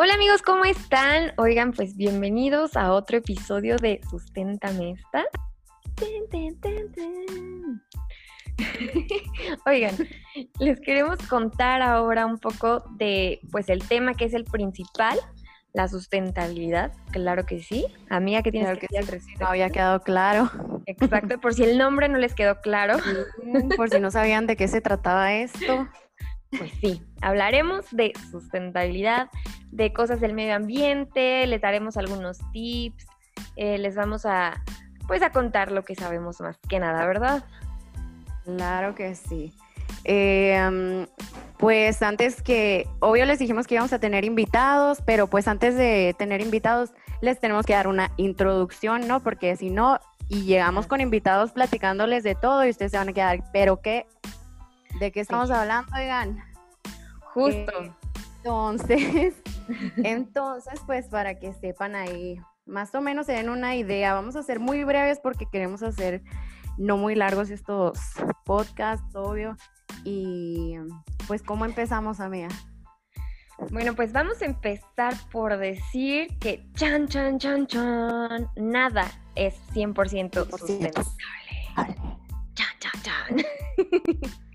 Hola amigos, ¿cómo están? Oigan, pues bienvenidos a otro episodio de Susténtame esta. Oigan, les queremos contar ahora un poco de pues el tema que es el principal, la sustentabilidad, claro que sí. Amiga, ¿qué tienes Claro que que decir al sí. respecto? No había quedado claro. Exacto, por si el nombre no les quedó claro. Por si no sabían de qué se trataba esto. Pues sí, hablaremos de sustentabilidad, de cosas del medio ambiente, les daremos algunos tips, eh, les vamos a pues a contar lo que sabemos más que nada, ¿verdad? Claro que sí. Eh, mm, pues antes que, obvio les dijimos que íbamos a tener invitados, pero pues antes de tener invitados les tenemos que dar una introducción, ¿no? Porque si no, y llegamos con invitados platicándoles de todo y ustedes se van a quedar, pero qué, ¿de qué estamos hablando, oigan? Justo. Eh, Entonces, entonces, pues para que sepan ahí, más o menos se den una idea, vamos a ser muy breves porque queremos hacer no muy largos estos podcasts, obvio. Y pues, ¿cómo empezamos, amiga? Bueno, pues vamos a empezar por decir que chan, chan, chan, chan, nada es 100% sustentable. Chan, chan, chan.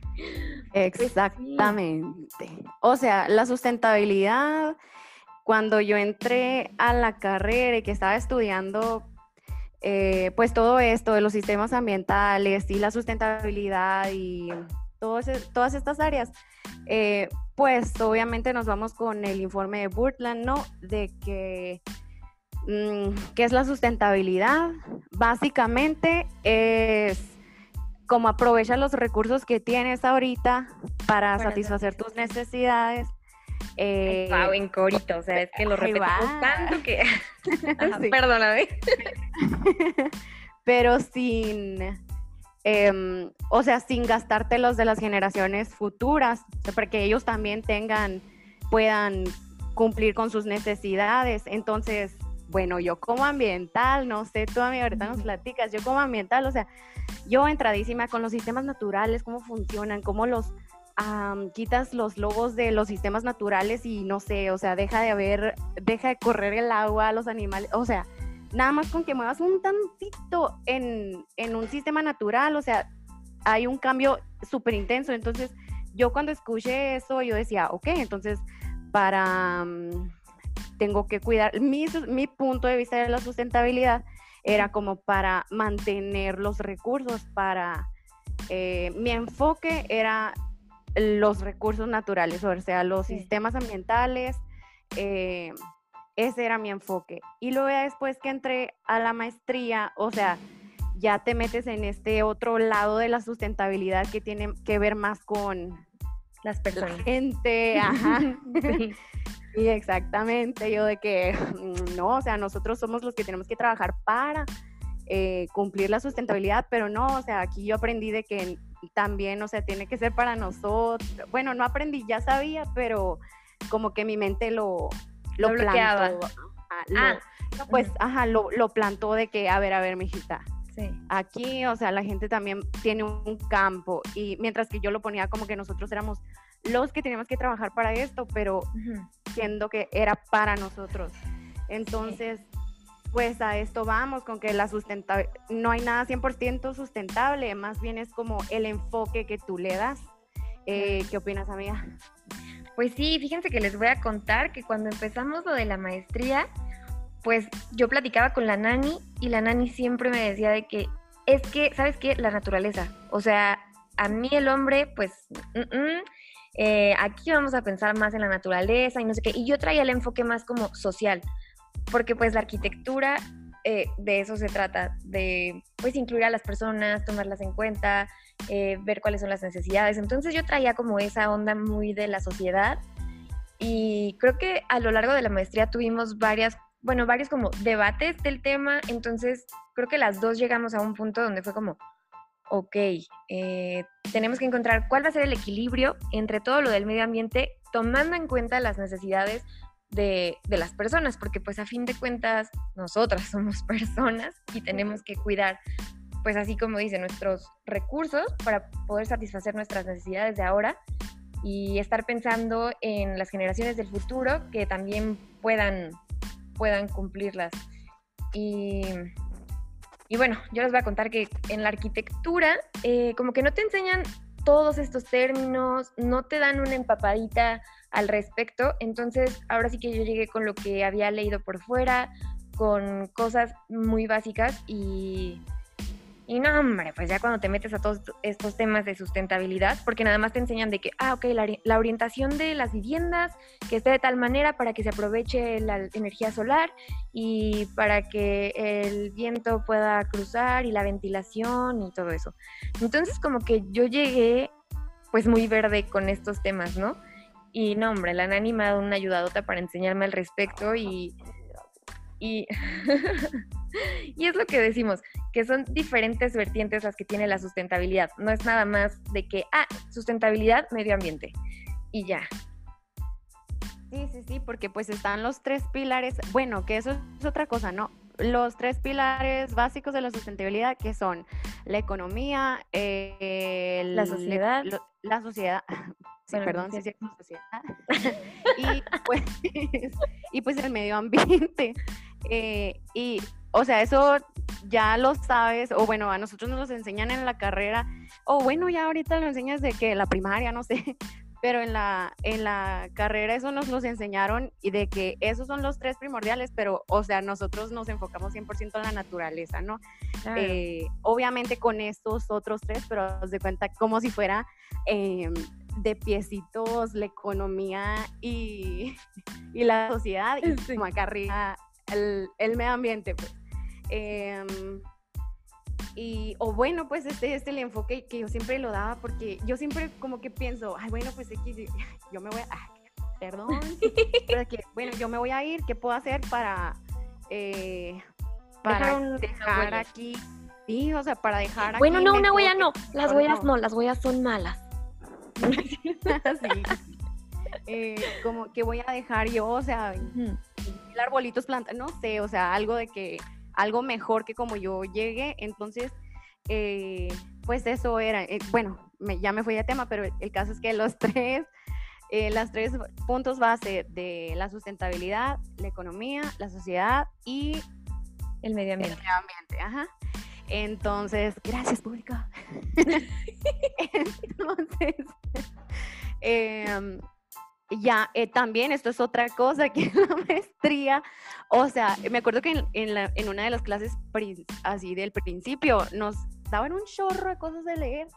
Exactamente. O sea, la sustentabilidad, cuando yo entré a la carrera y que estaba estudiando, eh, pues todo esto de los sistemas ambientales y la sustentabilidad y todas estas áreas, eh, pues obviamente nos vamos con el informe de Burtland, ¿no? De que, mm, ¿qué es la sustentabilidad? Básicamente es como aprovecha los recursos que tienes ahorita para satisfacer tus necesidades. eh, Wow, en corito, o sea, es que lo repetimos tanto que... Ajá, Sí. Perdóname. pero sin, em, o sea, sin gastártelos de las generaciones futuras, para que ellos también tengan, puedan cumplir con sus necesidades. Entonces, bueno, yo como ambiental, no sé, tú a mí ahorita nos platicas, yo como ambiental, o sea, yo entradísima con los sistemas naturales, cómo funcionan, cómo los quitas los lobos de los sistemas naturales y no sé, o sea, deja de haber, deja de correr el agua, los animales, o sea, nada más con que muevas un tantito en, en un sistema natural, o sea, hay un cambio súper intenso. Entonces, yo cuando escuché eso, yo decía, ok, entonces, para, mm, tengo que cuidar, mi, mi punto de vista de la sustentabilidad era como para mantener los recursos, para, eh, mi enfoque era los recursos naturales, o sea, los Sí. sistemas ambientales, eh, ese era mi enfoque. Y luego después que entré a la maestría, o sea, ya te metes en este otro lado de la sustentabilidad que tiene que ver más con Las la personas. gente, ajá. Sí. Y exactamente, yo de que no, o sea, nosotros somos los que tenemos que trabajar para eh, cumplir la sustentabilidad, pero no, o sea, aquí yo aprendí de que también, o sea, tiene que ser para nosotros. Bueno, no aprendí, ya sabía, pero como que mi mente lo, lo, Lo bloqueaba. plantó. ajá, Ah, pues, ajá, lo, lo plantó de que, a ver, a ver, mijita, sí. aquí, o sea, la gente también tiene un campo y mientras que yo lo ponía como que nosotros éramos los que teníamos que trabajar para esto, pero Ujú. siendo que era para nosotros. Entonces, pues a esto vamos, con que la sustentabilidad, no hay nada 100% sustentable, más bien es como el enfoque que tú le das. Eh, ¿Qué opinas, amiga? Pues sí, fíjense que les voy a contar que cuando empezamos lo de la maestría, pues yo platicaba con la nani y la nani siempre me decía de que es que, ¿sabes qué? La naturaleza. O sea, a mí el hombre, pues, mm, mm, eh, aquí vamos a pensar más en la naturaleza y no sé qué. Y yo traía el enfoque más como social, porque pues la arquitectura eh, de eso se trata, de pues incluir a las personas, tomarlas en cuenta, eh, ver cuáles son las necesidades. Entonces yo traía como esa onda muy de la sociedad y creo que a lo largo de la maestría tuvimos varias, bueno, varios como debates del tema, entonces creo que las dos llegamos a un punto donde fue como, ok, eh, tenemos que encontrar cuál va a ser el equilibrio entre todo lo del medio ambiente, tomando en cuenta las necesidades de, de las personas, porque pues a fin de cuentas nosotras somos personas y tenemos que cuidar pues así como dice, nuestros recursos para poder satisfacer nuestras necesidades de ahora y estar pensando en las generaciones del futuro que también puedan, puedan cumplirlas. Y, y, bueno, yo les voy a contar que en la arquitectura, eh, como que no te enseñan todos estos términos, no te dan una empapadita al respecto. Entonces, ahora sí que yo llegué con lo que había leído por fuera, con cosas muy básicas y, y no, hombre, pues ya cuando te metes a todos estos temas de sustentabilidad, porque nada más te enseñan de que, ah, ok, la, orientación de las viviendas, que esté de tal manera para que se aproveche la energía solar y para que el viento pueda cruzar y la ventilación y todo eso. Entonces como que yo llegué pues muy verde con estos temas, ¿no? Y no, hombre, la Nani me ha dado una ayudadota para enseñarme al respecto y y, y es lo que decimos, que son diferentes vertientes las que tiene la sustentabilidad. No es nada más de que, ah, sustentabilidad, medio ambiente. Y ya. Sí, sí, sí, porque pues están los tres pilares, bueno, que eso es otra cosa, ¿no? Los tres pilares básicos de la sustentabilidad, que son la economía, la sociedad. la sociedad, sí, perdón, sí, sí, sociedad. y, pues, y pues el medio ambiente. Eh, y, o sea, eso ya lo sabes, o bueno, a nosotros nos lo enseñan en la carrera, o bueno, ya ahorita lo enseñas de que la primaria, no sé, pero en la, en la carrera eso nos los enseñaron y de que esos son los tres primordiales, pero, o sea, nosotros nos enfocamos 100% en la naturaleza, ¿no? Eh, obviamente con estos otros tres, pero haz de cuenta como si fuera... Em, de piecitos la economía y, y la sociedad y como acá arriba el, el medio ambiente, pues. Em, y, o bueno, pues este es el enfoque que yo siempre lo daba porque yo siempre como que pienso, ay, bueno, pues X, yo me voy a, perdón, bueno, yo me voy a ir, ¿qué puedo hacer para, eh, para dejar, aquí? Sí, o sea, para dejar Bueno, no, una huella no, las huellas no, las huellas son malas. sí. Eh, como que voy a dejar yo, o sea, arbolitos planta, no sé, o sea, algo de que, algo mejor que como yo llegué, entonces, eh, pues eso era, eh, bueno, ya me fui a tema, pero el caso es que los tres, eh, las tres puntos base de la sustentabilidad, la economía, la sociedad y el medio ambiente. El medio ambiente, ajá. Entonces, gracias público. Entonces, eh, ya, eh, también esto es otra cosa que en la maestría, o sea, me acuerdo que en, en, una de las clases así del principio nos daban un chorro de cosas de leer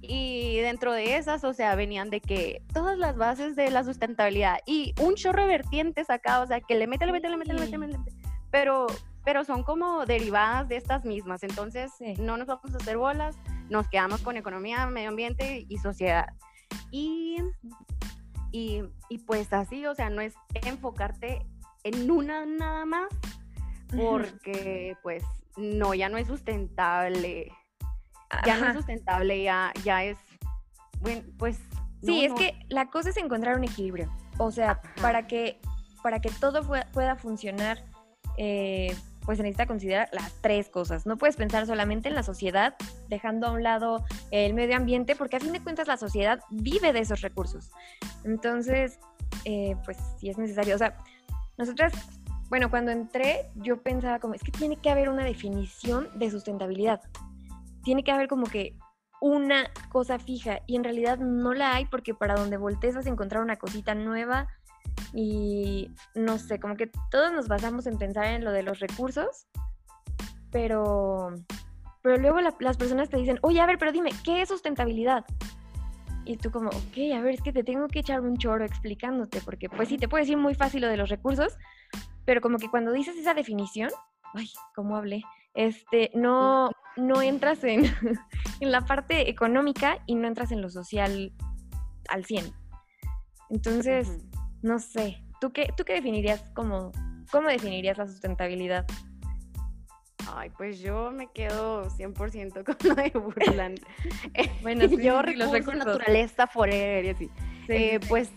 y dentro de esas, o sea, venían de que todas las bases de la sustentabilidad y un chorro de vertientes acá, o sea, que le mete, le mete, le mete, le mete, le mete, pero, pero son como derivadas de estas mismas, entonces no nos vamos a hacer bolas, nos quedamos con economía, medio ambiente y sociedad. Y y, pues así, o sea, no es enfocarte en una nada más, porque pues no, ya no es sustentable. Ya no es sustentable, ya, ya es, bueno, pues... Sí, es que la cosa es encontrar un equilibrio. O sea, para que, para que todo pueda funcionar, eh, pues se necesita considerar las tres cosas. No puedes pensar solamente en la sociedad, dejando a un lado el medio ambiente, porque a fin de cuentas la sociedad vive de esos recursos. Entonces, eh, pues sí es necesario. O sea, nosotras, bueno, cuando entré, yo pensaba como, es que tiene que haber una definición de sustentabilidad. Tiene que haber como que una cosa fija y en realidad no la hay porque para donde voltees vas a encontrar una cosita nueva y no sé, como que todos nos basamos en pensar en lo de los recursos, pero, pero luego las personas te dicen, oye, a ver, pero dime, ¿qué es sustentabilidad? Y tú como, ok, a ver, es que te tengo que echar un choro explicándote, porque pues sí, te puedo decir muy fácil lo de los recursos, pero como que cuando dices esa definición, ay, ¿cómo hablé? Este, no, no entras en, en la parte económica y no entras en lo social al 100. Entonces, no sé, ¿tú qué, tú qué definirías como, cómo definirías la sustentabilidad? Ay, pues yo me quedo 100% con lo de Burland. bueno, sí, yo sí, los recursos naturaleza forever y así. Eh, pues,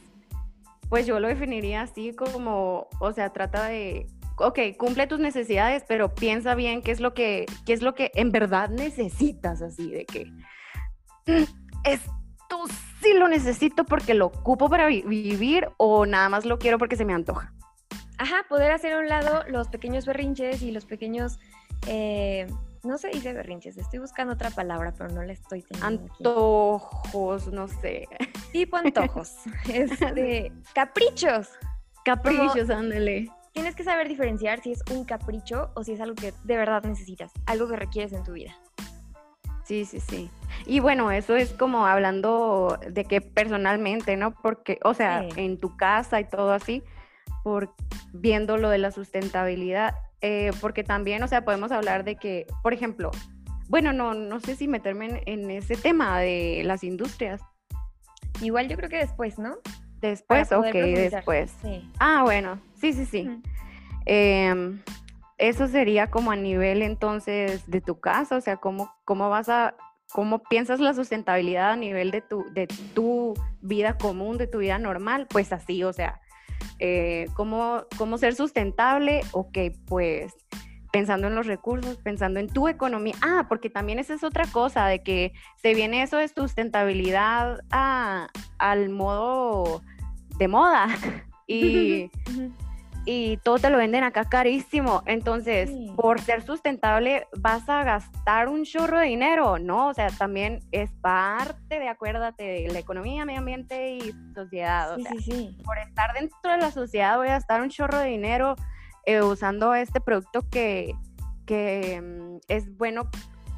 pues yo lo definiría así como, o sea, trata de, ok, cumple tus necesidades, pero piensa bien qué es lo que, qué es lo que en verdad necesitas, así de que mm, esto sí lo necesito porque lo ocupo para vivir o nada más lo quiero porque se me antoja. Ajá, poder hacer a un lado los pequeños berrinches y los pequeños, eh, no se dice berrinches, estoy buscando otra palabra, pero no la estoy teniendo. aquí. Antojos, no sé. Tipo antojos, este, caprichos. Caprichos, ándale. Tienes que saber diferenciar si es un capricho o si es algo que de verdad necesitas, algo que requieres en tu vida. Sí, sí, sí. Y bueno, eso es como hablando de que personalmente, ¿no? Porque, o sea, Sí. en tu casa y todo así, por viendo lo de la sustentabilidad, eh, porque también, o sea, podemos hablar de que, por ejemplo, bueno, no, no sé si meterme en, en ese tema de las industrias. Igual yo creo que después, ¿no? Después, ok, después. Sí. Ah, bueno, sí, sí, sí. Eso sería como a nivel entonces de tu casa, o sea, cómo, cómo vas a, cómo piensas la sustentabilidad a nivel de tu, de tu vida común, de tu vida normal, pues así, o sea, eh, cómo, cómo ser sustentable, ok, pues pensando en los recursos, pensando en tu economía. Ah, porque también esa es otra cosa, de que se viene eso de sustentabilidad a- al modo de moda. Y. y todo te lo venden acá carísimo. Entonces, Sí. por ser sustentable, vas a gastar un chorro de dinero, ¿no? O sea, también es parte de, acuérdate, de la economía, medio ambiente y sociedad. O Sí, sea, sí, sí. por estar dentro de la sociedad voy a gastar un chorro de dinero eh, usando este producto que, que mm, es bueno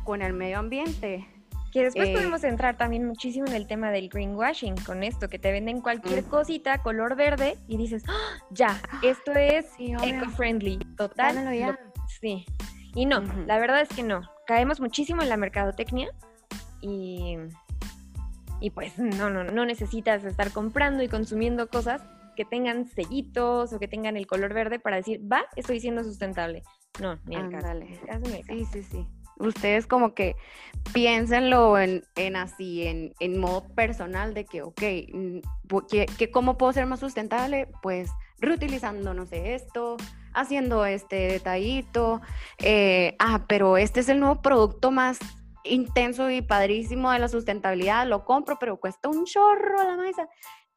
con el medio ambiente. Que después Eh, podemos entrar también muchísimo en el tema del greenwashing con esto, que te venden cualquier Mm. cosita color verde y dices, "Ah, ya, esto es Sí, eco-friendly, total. Ya. sí. Y no, la verdad es que no. Caemos muchísimo en la mercadotecnia y, y pues no, no, no necesitas estar comprando y consumiendo cosas que tengan sellitos o que tengan el color verde para decir, va, estoy siendo sustentable. No, ni el caso. Ándale. ni el caso, ni el caso. Sí, sí, sí. Ustedes como que piénsenlo en, en así, en, en modo personal de que, ok, que, que ¿cómo puedo ser más sustentable? Pues reutilizando, no sé, esto, haciendo este detallito. eh, ah, pero este es el nuevo producto más intenso y padrísimo de la sustentabilidad, lo compro, pero cuesta un chorro la mesa.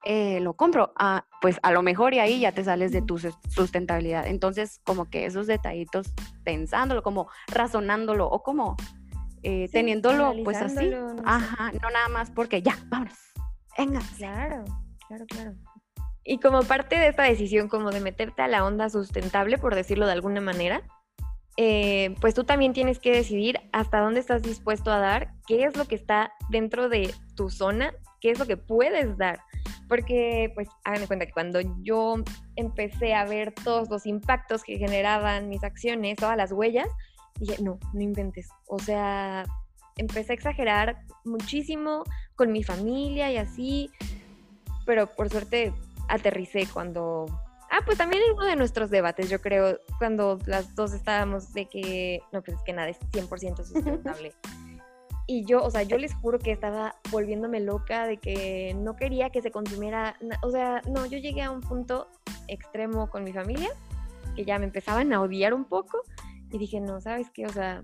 Eh, lo compro, ah, pues a lo mejor y ahí ya te sales de tu sus- sustentabilidad. Entonces, como que esos detallitos, pensándolo, como razonándolo o como eh, Sí, teniéndolo pues así. no sé. Ajá, no nada más porque ya, vámonos. Venga. Claro, claro, claro. Y como parte de esta decisión, como de meterte a la onda sustentable, por decirlo de alguna manera, eh, pues tú también tienes que decidir hasta dónde estás dispuesto a dar, qué es lo que está dentro de tu zona, qué es lo que puedes dar. Porque, pues, hagan de cuenta que cuando yo empecé a ver todos los impactos que generaban mis acciones, todas las huellas, dije, no, no inventes. O sea, empecé a exagerar muchísimo con mi familia y así, pero por suerte aterricé cuando... Ah, pues también en uno de nuestros debates, yo creo, cuando las dos estábamos de que, no, pues es que nada es 100% sustentable. Y yo, o sea, yo les juro que estaba volviéndome loca de que no quería que se consumiera, o sea, no, yo llegué a un punto extremo con mi familia, que ya me empezaban a odiar un poco, y dije, no, ¿sabes qué? O sea,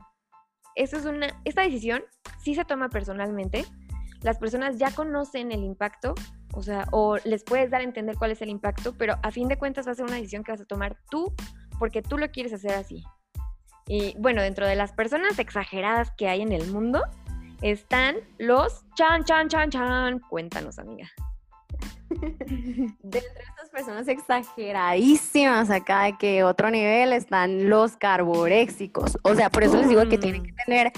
es una, esta decisión sí se toma personalmente, las personas ya conocen el impacto, o sea, o les puedes dar a entender cuál es el impacto, pero a fin de cuentas va a ser una decisión que vas a tomar tú porque tú lo quieres hacer así. Y bueno, dentro de las personas exageradas que hay en el mundo están los chan, chan, chan, chan. Cuéntanos, amiga. De entre estas personas exageradísimas acá de que otro nivel están los carboréxicos. O sea, por eso les digo que tienen que tener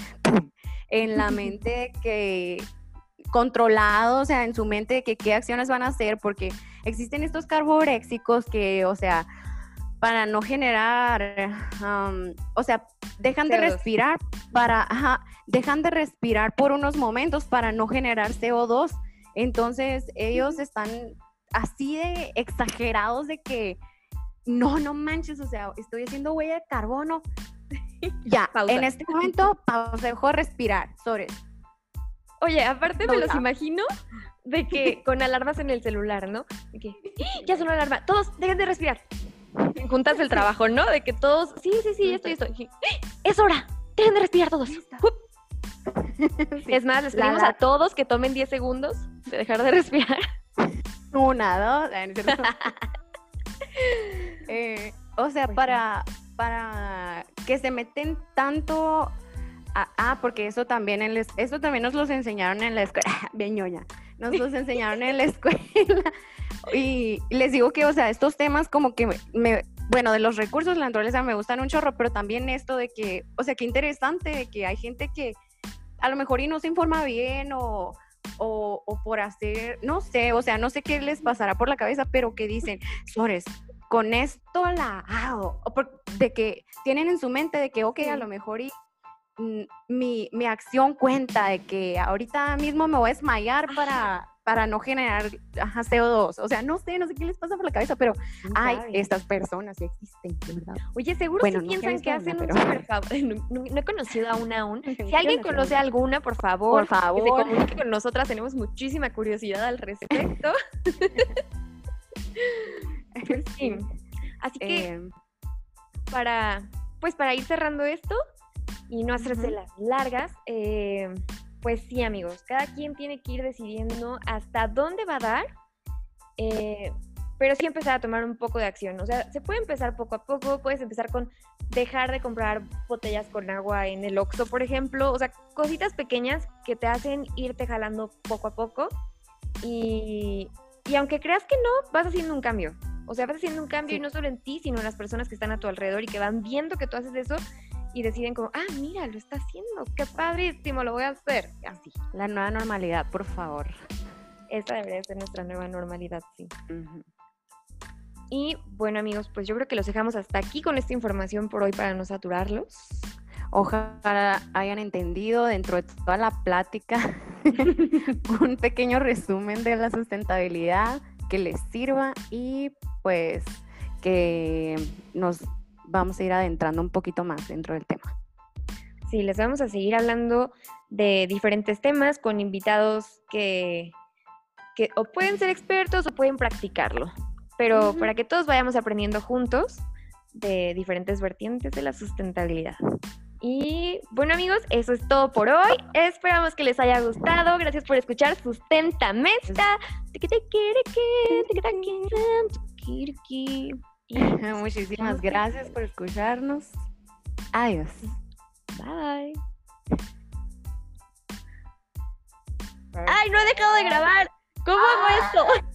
en la mente que controlado, o sea, en su mente de que qué acciones van a hacer, porque existen estos carboréxicos que, o sea, para no generar, o sea, dejan de CO2. respirar para, ajá, dejan de respirar por unos momentos para no generar CO2. Entonces, ellos están así de exagerados de que no, no manches, o sea, estoy haciendo huella de carbono. ya, Pausa. en este momento, pausa, dejo de respirar, sobre. Oye, aparte me los imagino de que con alarmas en el celular, ¿no? De que, ¡Ah! ya sonó la alarma, todos dejen de respirar. Juntas del trabajo, ¿no? De que todos, sí, sí, sí, ya estoy, estoy. Es hora, dejen de respirar todos. Es más, les La pedimos a todos que tomen 10 segundos de dejar de respirar. Una, dos. Eh, o sea, Pues para, para que se meten tanto... a- ah, porque eso también, en la es- eso también nos los enseñaron en la escuela. Bien ñoña. Nos los enseñaron en la escuela. Y les digo que, o sea, estos temas como que me, bueno, de los recursos de la naturaleza me gustan un chorro, pero también esto de que, o sea, qué interesante de que hay gente que a lo mejor y no se informa bien o, o, o por hacer, no sé, o sea, no sé qué les pasará por la cabeza, pero que dicen, Sores, con esto la hago, de que tienen en su mente de que, ok, a lo mejor y mi, mi acción cuenta de que ahorita mismo me voy a desmayar para, para no generar ajá, CO2. O sea, no sé, no sé qué les pasa por la cabeza, pero ay, sabe? estas personas existen, ¿verdad? Oye, seguro Bueno, he piensan que una, hacen pero- un super favor. No, no- no he conocido a una aún. Si alguien conoce una. alguna, por favor, Por favor. que se comunique con nosotras. Tenemos muchísima curiosidad al respecto. Pues sí. Así que Eh, para, pues para ir cerrando esto y no hacerse las largas, eh, pues sí, amigos, cada quien tiene que ir decidiendo hasta dónde va a dar, eh, pero sí empezar a tomar un poco de acción. O sea, se puede empezar poco a poco, puedes empezar con dejar de comprar botellas con agua en el Oxxo, por ejemplo, o sea, cositas pequeñas que te hacen irte jalando poco a poco y, y aunque creas que no, vas haciendo un cambio. O sea, vas haciendo un cambio Sí. y no solo en ti, sino en las personas que están a tu alrededor y que van viendo que tú haces eso y deciden como, ah, mira, lo está haciendo, qué padrísimo, lo voy a hacer. Así. la nueva normalidad, por favor. Esta debería ser nuestra nueva normalidad, sí. Y bueno, amigos, pues yo creo que los dejamos hasta aquí con esta información por hoy para no saturarlos. Ojalá hayan entendido dentro de toda la plática un pequeño resumen de la sustentabilidad que les sirva y pues que nos vamos a ir adentrando un poquito más dentro del tema. Sí, les vamos a seguir hablando de diferentes temas con invitados que, que o pueden ser expertos o pueden practicarlo. Pero Ujú. para que todos vayamos aprendiendo juntos de diferentes vertientes de la sustentabilidad. Y bueno amigos, eso es todo por hoy. Esperamos que les haya gustado. Gracias por escuchar Sustenta Mesta. Y Muchísimas gracias por escucharnos. Adiós. Bye. ¡Ay, no he dejado de grabar! ¿Cómo hago esto?